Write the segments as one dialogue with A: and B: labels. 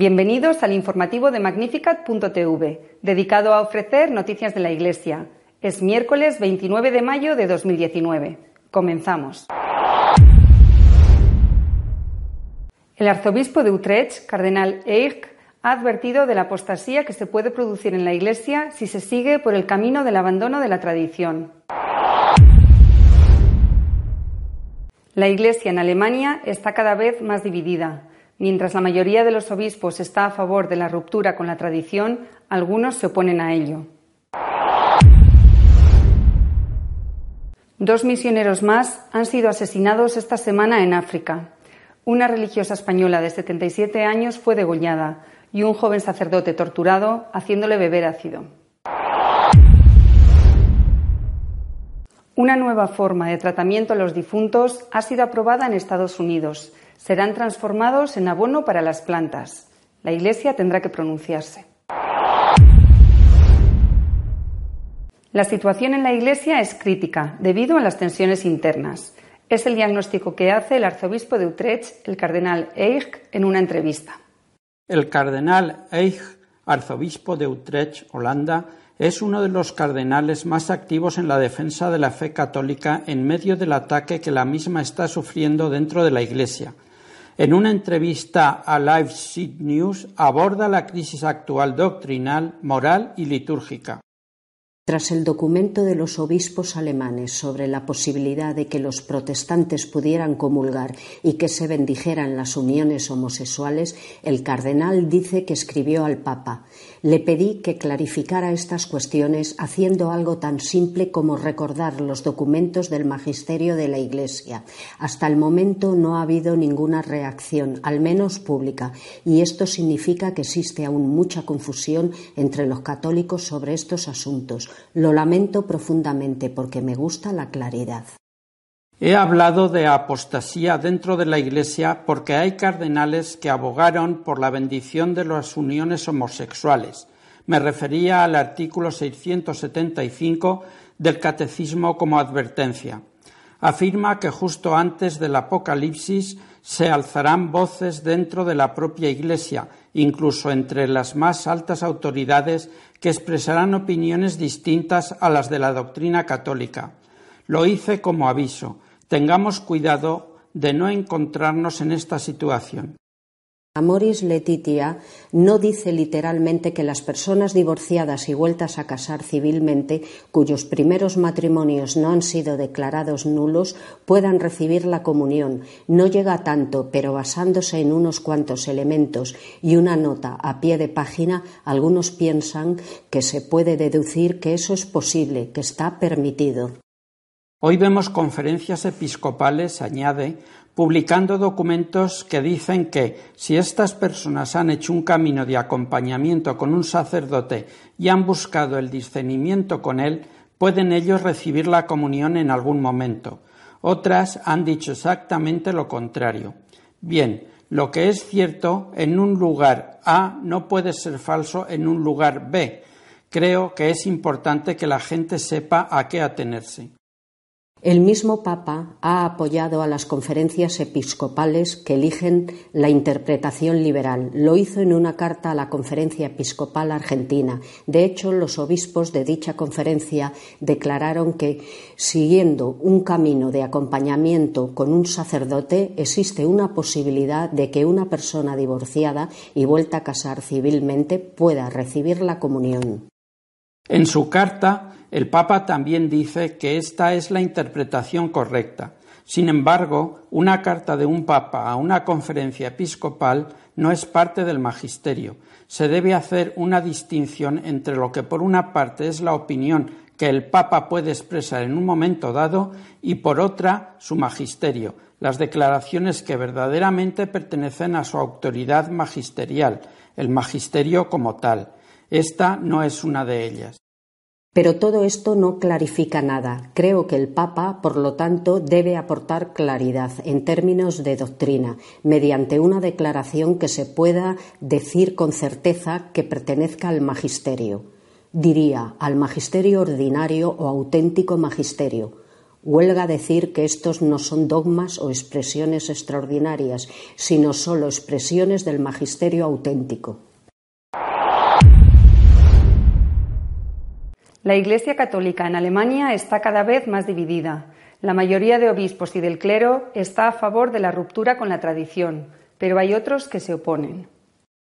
A: Bienvenidos al informativo de Magnificat.tv, dedicado a ofrecer noticias de la Iglesia. Es miércoles 29 de mayo de 2019. Comenzamos. El arzobispo de Utrecht, cardenal Eich, ha advertido de la apostasía que se puede producir en la Iglesia si se sigue por el camino del abandono de la tradición. La Iglesia en Alemania está cada vez más dividida. Mientras la mayoría de los obispos está a favor de la ruptura con la tradición, algunos se oponen a ello. Dos misioneros más han sido asesinados esta semana en África. Una religiosa española de 77 años fue degollada y un joven sacerdote torturado haciéndole beber ácido. Una nueva forma de tratamiento a los difuntos ha sido aprobada en Estados Unidos serán transformados en abono para las plantas. La Iglesia tendrá que pronunciarse. La situación en la Iglesia es crítica debido a las tensiones internas. Es el diagnóstico que hace el arzobispo de Utrecht, el cardenal Eich, en una entrevista.
B: El cardenal Eich, arzobispo de Utrecht, Holanda, es uno de los cardenales más activos en la defensa de la fe católica en medio del ataque que la misma está sufriendo dentro de la Iglesia en una entrevista a Live News aborda la crisis actual doctrinal, moral y litúrgica.
C: Tras el documento de los obispos alemanes sobre la posibilidad de que los protestantes pudieran comulgar y que se bendijeran las uniones homosexuales, el cardenal dice que escribió al Papa Le pedí que clarificara estas cuestiones haciendo algo tan simple como recordar los documentos del magisterio de la Iglesia. Hasta el momento no ha habido ninguna reacción, al menos pública, y esto significa que existe aún mucha confusión entre los católicos sobre estos asuntos lo lamento profundamente porque me gusta la claridad.
B: He hablado de apostasía dentro de la Iglesia porque hay cardenales que abogaron por la bendición de las uniones homosexuales. Me refería al artículo 675 del Catecismo como advertencia. Afirma que justo antes del Apocalipsis se alzarán voces dentro de la propia Iglesia, incluso entre las más altas autoridades que expresarán opiniones distintas a las de la doctrina católica. Lo hice como aviso. Tengamos cuidado de no encontrarnos en esta situación.
C: Amoris Letitia no dice literalmente que las personas divorciadas y vueltas a casar civilmente, cuyos primeros matrimonios no han sido declarados nulos, puedan recibir la comunión. No llega tanto, pero basándose en unos cuantos elementos y una nota a pie de página, algunos piensan que se puede deducir que eso es posible, que está permitido.
B: Hoy vemos conferencias episcopales, añade, publicando documentos que dicen que si estas personas han hecho un camino de acompañamiento con un sacerdote y han buscado el discernimiento con él, pueden ellos recibir la comunión en algún momento. Otras han dicho exactamente lo contrario. Bien, lo que es cierto en un lugar A no puede ser falso en un lugar B. Creo que es importante que la gente sepa a qué atenerse.
C: El mismo Papa ha apoyado a las conferencias episcopales que eligen la interpretación liberal. Lo hizo en una carta a la Conferencia Episcopal Argentina. De hecho, los obispos de dicha conferencia declararon que, siguiendo un camino de acompañamiento con un sacerdote, existe una posibilidad de que una persona divorciada y vuelta a casar civilmente pueda recibir la comunión.
B: En su carta, el Papa también dice que esta es la interpretación correcta. Sin embargo, una carta de un Papa a una conferencia episcopal no es parte del magisterio. Se debe hacer una distinción entre lo que por una parte es la opinión que el Papa puede expresar en un momento dado y por otra su magisterio, las declaraciones que verdaderamente pertenecen a su autoridad magisterial, el magisterio como tal. Esta no es una de ellas.
C: Pero todo esto no clarifica nada. Creo que el Papa, por lo tanto, debe aportar claridad en términos de doctrina, mediante una declaración que se pueda decir con certeza que pertenezca al magisterio. Diría al magisterio ordinario o auténtico magisterio, Huelga decir que estos no son dogmas o expresiones extraordinarias, sino solo expresiones del magisterio auténtico.
A: La Iglesia Católica en Alemania está cada vez más dividida. La mayoría de obispos y del clero está a favor de la ruptura con la tradición, pero hay otros que se oponen.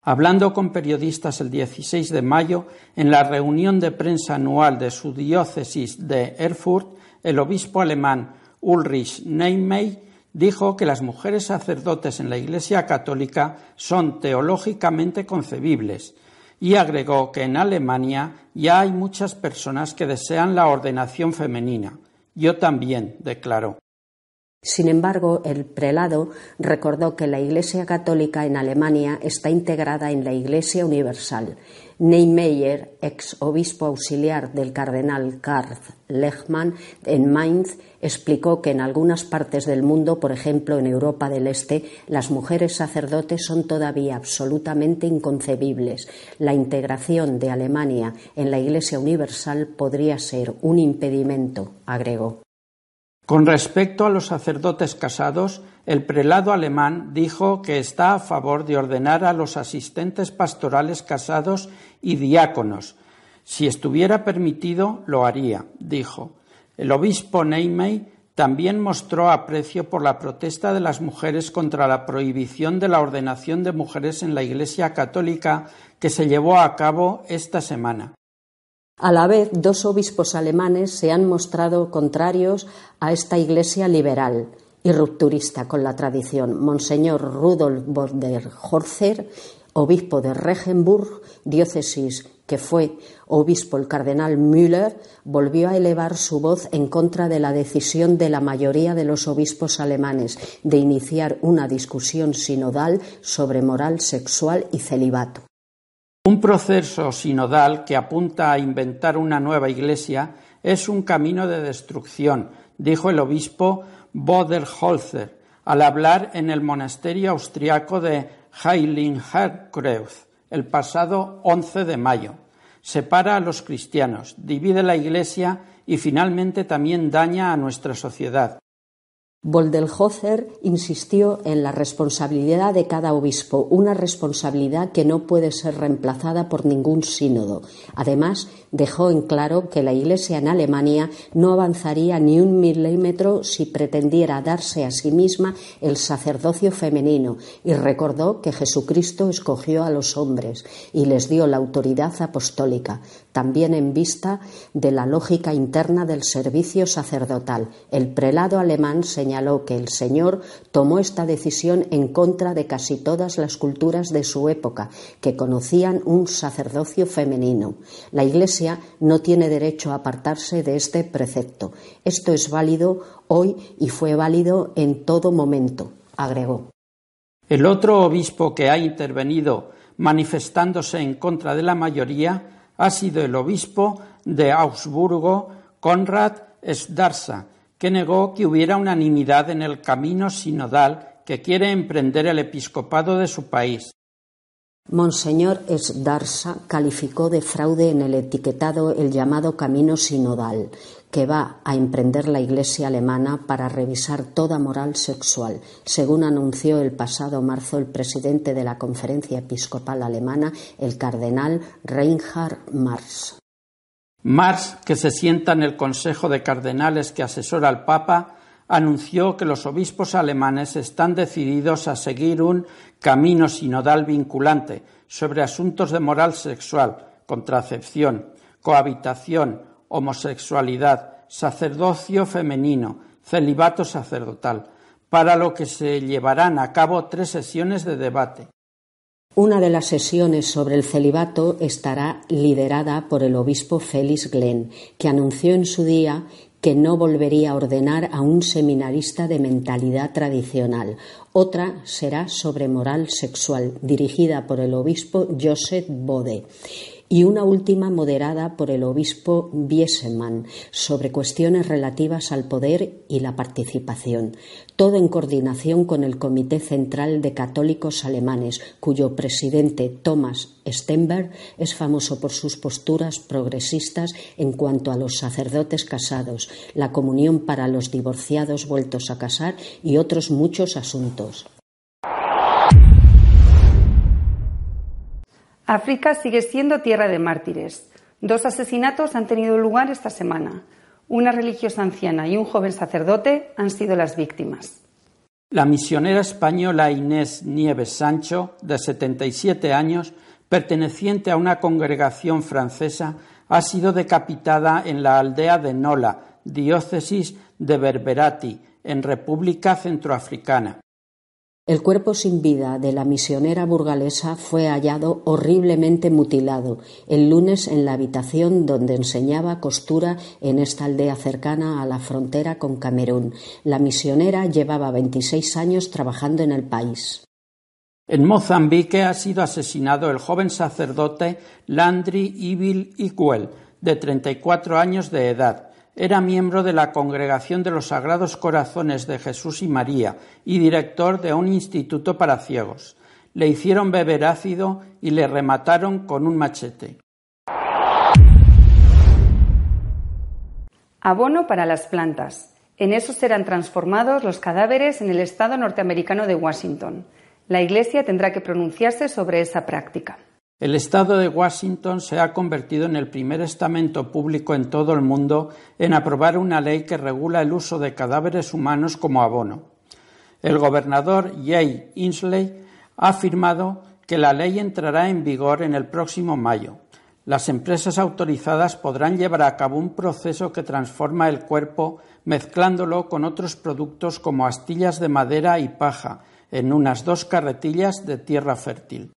B: Hablando con periodistas el 16 de mayo, en la reunión de prensa anual de su diócesis de Erfurt, el obispo alemán Ulrich Neymey dijo que las mujeres sacerdotes en la Iglesia católica son teológicamente concebibles y agregó que en Alemania ya hay muchas personas que desean la ordenación femenina. Yo también, declaró.
C: Sin embargo, el prelado recordó que la Iglesia Católica en Alemania está integrada en la Iglesia Universal. Neymeyer, ex obispo auxiliar del cardenal Karl Lechmann en Mainz, explicó que en algunas partes del mundo, por ejemplo en Europa del Este, las mujeres sacerdotes son todavía absolutamente inconcebibles. La integración de Alemania en la Iglesia Universal podría ser un impedimento, agregó.
B: Con respecto a los sacerdotes casados, el prelado alemán dijo que está a favor de ordenar a los asistentes pastorales casados y diáconos. Si estuviera permitido, lo haría, dijo. El obispo Neymey también mostró aprecio por la protesta de las mujeres contra la prohibición de la ordenación de mujeres en la Iglesia católica que se llevó a cabo esta semana.
C: A la vez, dos obispos alemanes se han mostrado contrarios a esta Iglesia liberal y rupturista con la tradición. Monseñor Rudolf der Horzer, obispo de Regenburg, diócesis que fue obispo el cardenal Müller, volvió a elevar su voz en contra de la decisión de la mayoría de los obispos alemanes de iniciar una discusión sinodal sobre moral sexual y celibato.
B: Un proceso sinodal que apunta a inventar una nueva iglesia es un camino de destrucción, dijo el obispo Boderholzer al hablar en el monasterio austriaco de Heiligenkreuz el pasado 11 de mayo. Separa a los cristianos, divide la iglesia y finalmente también daña a nuestra sociedad.
C: Boldelhofer insistió en la responsabilidad de cada obispo, una responsabilidad que no puede ser reemplazada por ningún sínodo. Además, dejó en claro que la Iglesia en Alemania no avanzaría ni un milímetro si pretendiera darse a sí misma el sacerdocio femenino y recordó que Jesucristo escogió a los hombres y les dio la autoridad apostólica, también en vista de la lógica interna del servicio sacerdotal. El prelado alemán señaló que el Señor tomó esta decisión en contra de casi todas las culturas de su época, que conocían un sacerdocio femenino. La Iglesia no tiene derecho a apartarse de este precepto. Esto es válido hoy y fue válido en todo momento, agregó.
B: El otro obispo que ha intervenido manifestándose en contra de la mayoría ha sido el obispo de Augsburgo, Konrad Sdarsa, que negó que hubiera unanimidad en el camino sinodal que quiere emprender el episcopado de su país.
C: Monseñor Sdarsa calificó de fraude en el etiquetado el llamado camino sinodal, que va a emprender la Iglesia alemana para revisar toda moral sexual, según anunció el pasado marzo el presidente de la Conferencia Episcopal Alemana, el cardenal Reinhard Marx.
B: Marx, que se sienta en el Consejo de Cardenales que asesora al Papa, anunció que los obispos alemanes están decididos a seguir un camino sinodal vinculante sobre asuntos de moral sexual, contracepción, cohabitación, homosexualidad, sacerdocio femenino, celibato sacerdotal, para lo que se llevarán a cabo tres sesiones de debate.
C: Una de las sesiones sobre el celibato estará liderada por el obispo Félix Glenn, que anunció en su día que no volvería a ordenar a un seminarista de mentalidad tradicional. Otra será sobre moral sexual, dirigida por el obispo Joseph Bode y una última moderada por el obispo Biesemann sobre cuestiones relativas al poder y la participación, todo en coordinación con el Comité Central de Católicos Alemanes, cuyo presidente Thomas Stenberg es famoso por sus posturas progresistas en cuanto a los sacerdotes casados, la comunión para los divorciados vueltos a casar y otros muchos asuntos.
A: África sigue siendo tierra de mártires. Dos asesinatos han tenido lugar esta semana. Una religiosa anciana y un joven sacerdote han sido las víctimas.
B: La misionera española Inés Nieves Sancho, de 77 años, perteneciente a una congregación francesa, ha sido decapitada en la aldea de Nola, diócesis de Berberati, en República Centroafricana.
C: El cuerpo sin vida de la misionera burgalesa fue hallado horriblemente mutilado el lunes en la habitación donde enseñaba costura en esta aldea cercana a la frontera con Camerún. La misionera llevaba 26 años trabajando en el país.
B: En Mozambique ha sido asesinado el joven sacerdote Landry Ibil Iquel, de 34 años de edad era miembro de la Congregación de los Sagrados Corazones de Jesús y María y director de un instituto para ciegos. Le hicieron beber ácido y le remataron con un machete.
A: Abono para las plantas. En eso serán transformados los cadáveres en el estado norteamericano de Washington. La Iglesia tendrá que pronunciarse sobre esa práctica.
B: El Estado de Washington se ha convertido en el primer estamento público en todo el mundo en aprobar una ley que regula el uso de cadáveres humanos como abono. El gobernador Jay Inslee ha afirmado que la ley entrará en vigor en el próximo mayo. Las empresas autorizadas podrán llevar a cabo un proceso que transforma el cuerpo mezclándolo con otros productos como astillas de madera y paja en unas dos carretillas de tierra fértil.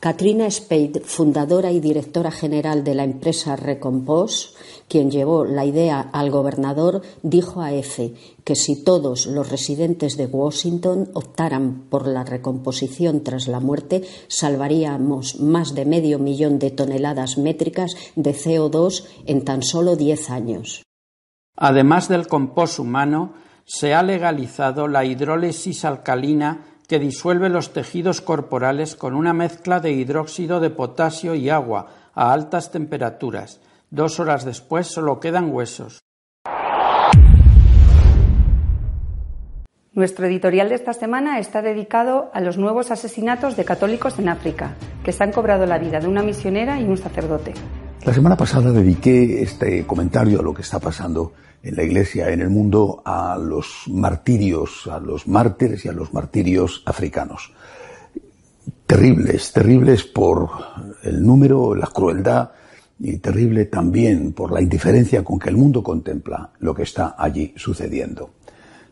C: Katrina Spade, fundadora y directora general de la empresa Recompose, quien llevó la idea al gobernador, dijo a EFE que si todos los residentes de Washington optaran por la recomposición tras la muerte, salvaríamos más de medio millón de toneladas métricas de CO2 en tan solo diez años.
B: Además del compost humano, se ha legalizado la hidrólisis alcalina que disuelve los tejidos corporales con una mezcla de hidróxido de potasio y agua a altas temperaturas. Dos horas después solo quedan huesos.
A: Nuestro editorial de esta semana está dedicado a los nuevos asesinatos de católicos en África, que se han cobrado la vida de una misionera y un sacerdote.
D: La semana pasada dediqué este comentario a lo que está pasando en la Iglesia, en el mundo, a los martirios, a los mártires y a los martirios africanos. Terribles, terribles por el número, la crueldad y terrible también por la indiferencia con que el mundo contempla lo que está allí sucediendo.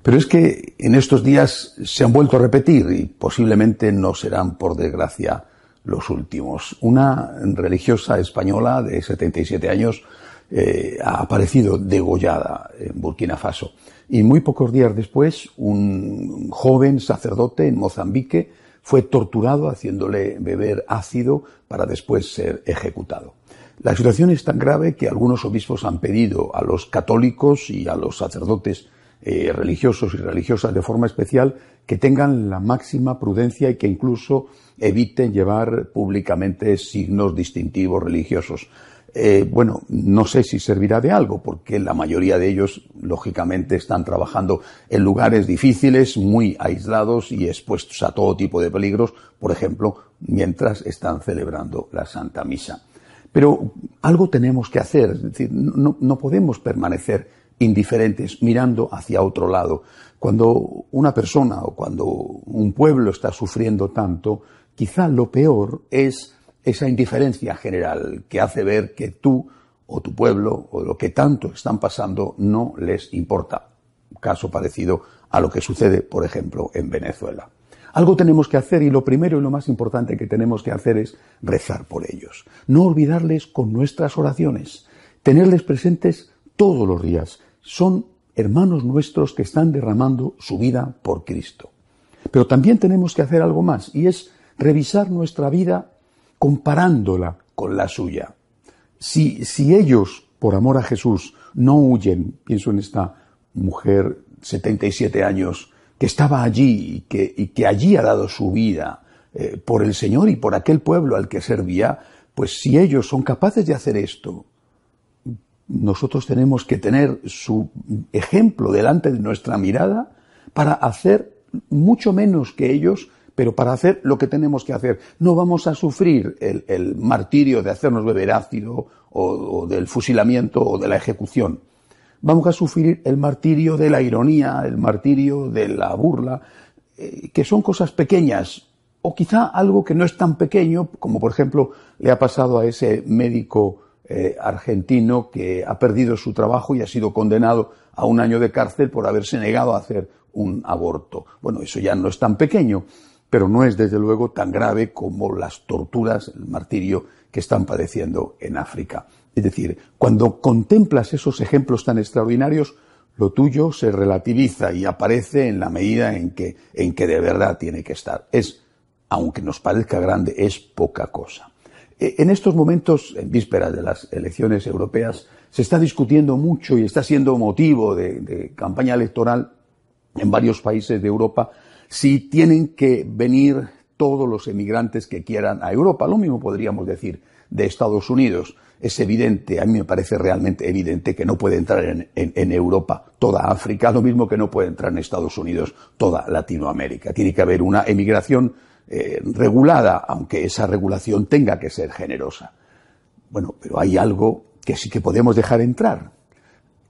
D: Pero es que en estos días se han vuelto a repetir y posiblemente no serán, por desgracia, los últimos. Una religiosa española de 77 años eh, ha aparecido degollada en Burkina Faso. Y muy pocos días después, un joven sacerdote en Mozambique fue torturado haciéndole beber ácido para después ser ejecutado. La situación es tan grave que algunos obispos han pedido a los católicos y a los sacerdotes eh, religiosos y religiosas de forma especial que tengan la máxima prudencia y que incluso eviten llevar públicamente signos distintivos religiosos. Eh, bueno, no sé si servirá de algo, porque la mayoría de ellos, lógicamente, están trabajando en lugares difíciles, muy aislados y expuestos a todo tipo de peligros, por ejemplo, mientras están celebrando la Santa Misa. Pero algo tenemos que hacer, es decir, no, no podemos permanecer indiferentes mirando hacia otro lado. Cuando una persona o cuando un pueblo está sufriendo tanto, quizá lo peor es esa indiferencia general que hace ver que tú o tu pueblo o lo que tanto están pasando no les importa. Caso parecido a lo que sucede, por ejemplo, en Venezuela. Algo tenemos que hacer y lo primero y lo más importante que tenemos que hacer es rezar por ellos. No olvidarles con nuestras oraciones. Tenerles presentes todos los días. Son hermanos nuestros que están derramando su vida por Cristo. Pero también tenemos que hacer algo más, y es revisar nuestra vida comparándola con la suya. Si, si ellos, por amor a Jesús, no huyen, pienso en esta mujer, 77 años, que estaba allí y que, allí ha dado su vida eh, por el Señor y por aquel pueblo al que servía, pues si ellos son capaces de hacer esto, nosotros tenemos que tener su ejemplo delante de nuestra mirada para hacer mucho menos que ellos, pero para hacer lo que tenemos que hacer. No vamos a sufrir el, martirio de hacernos beber ácido o, del fusilamiento o de la ejecución. Vamos a sufrir el martirio de la ironía, el martirio de la burla, eh, que son cosas pequeñas, o quizá algo que no es tan pequeño, como por ejemplo le ha pasado a ese médico eh, argentino que ha perdido su trabajo y ha sido condenado a un año de cárcel por haberse negado a hacer un aborto. Bueno, eso ya no es tan pequeño, pero no es desde luego tan grave como las torturas, el martirio que están padeciendo en África. Es decir, cuando contemplas esos ejemplos tan extraordinarios, lo tuyo se relativiza y aparece en la medida en que, en que de verdad tiene que estar. Es, aunque nos parezca grande, es poca cosa. Eh, en estos momentos, en vísperas de las elecciones europeas, se está discutiendo mucho y está siendo motivo de, campaña electoral en varios países de Europa si tienen que venir todos los emigrantes que quieran a Europa. Lo mismo podríamos decir de Estados Unidos. Es evidente, a mí me parece realmente evidente que no puede entrar en, en, Europa toda África, lo mismo que no puede entrar en Estados Unidos toda Latinoamérica. Tiene que haber una emigración eh, regulada, aunque esa regulación tenga que ser generosa. Bueno, pero hay algo que sí que podemos dejar entrar,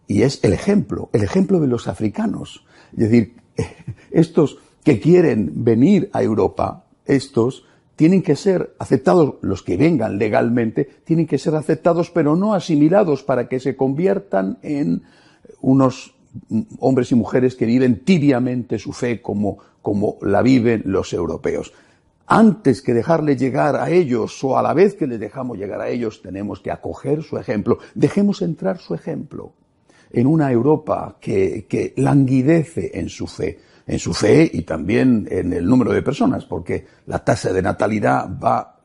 D: y es el ejemplo, el ejemplo de los africanos. Es decir, estos que quieren venir a Europa, estos tienen que ser aceptados, los que vengan legalmente, tienen que ser aceptados, pero no asimilados para que se conviertan en unos hombres y mujeres que viven tibiamente su fe como, como la viven los europeos antes que dejarle llegar a ellos o a la vez que les dejamos llegar a ellos, tenemos que acoger su ejemplo. Dejemos entrar su ejemplo en una Europa que, que languidece en su fe, en su fe y también en el número de personas, porque la tasa de natalidad va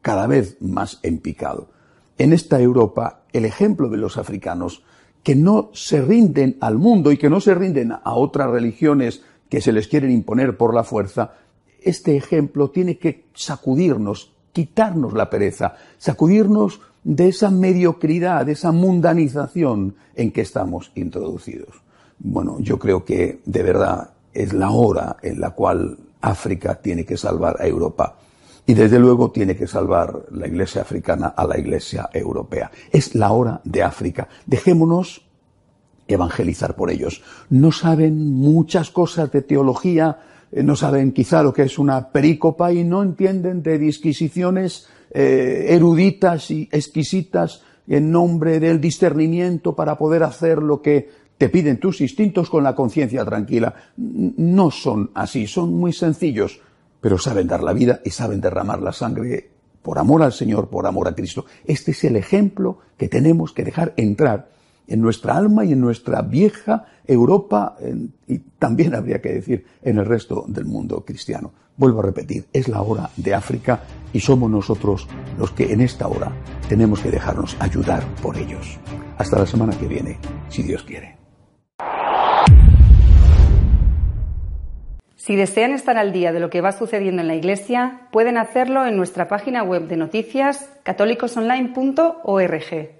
D: cada vez más en picado. En esta Europa, el ejemplo de los africanos que no se rinden al mundo y que no se rinden a otras religiones que se les quieren imponer por la fuerza, este ejemplo tiene que sacudirnos, quitarnos la pereza, sacudirnos de esa mediocridad, de esa mundanización en que estamos introducidos. Bueno, yo creo que de verdad es la hora en la cual África tiene que salvar a Europa y desde luego tiene que salvar la Iglesia africana a la Iglesia europea. Es la hora de África. Dejémonos evangelizar por ellos. No saben muchas cosas de teología, no saben quizá lo que es una perícopa y no entienden de disquisiciones eh, eruditas y exquisitas en nombre del discernimiento para poder hacer lo que te piden tus instintos con la conciencia tranquila. No son así, son muy sencillos, pero saben dar la vida y saben derramar la sangre por amor al Señor, por amor a Cristo. Este es el ejemplo que tenemos que dejar entrar en nuestra alma y en nuestra vieja Europa y también habría que decir en el resto del mundo cristiano. Vuelvo a repetir, es la hora de África y somos nosotros los que en esta hora tenemos que dejarnos ayudar por ellos. Hasta la semana que viene, si Dios quiere.
A: Si desean estar al día de lo que va sucediendo en la Iglesia, pueden hacerlo en nuestra página web de noticias católicosonline.org.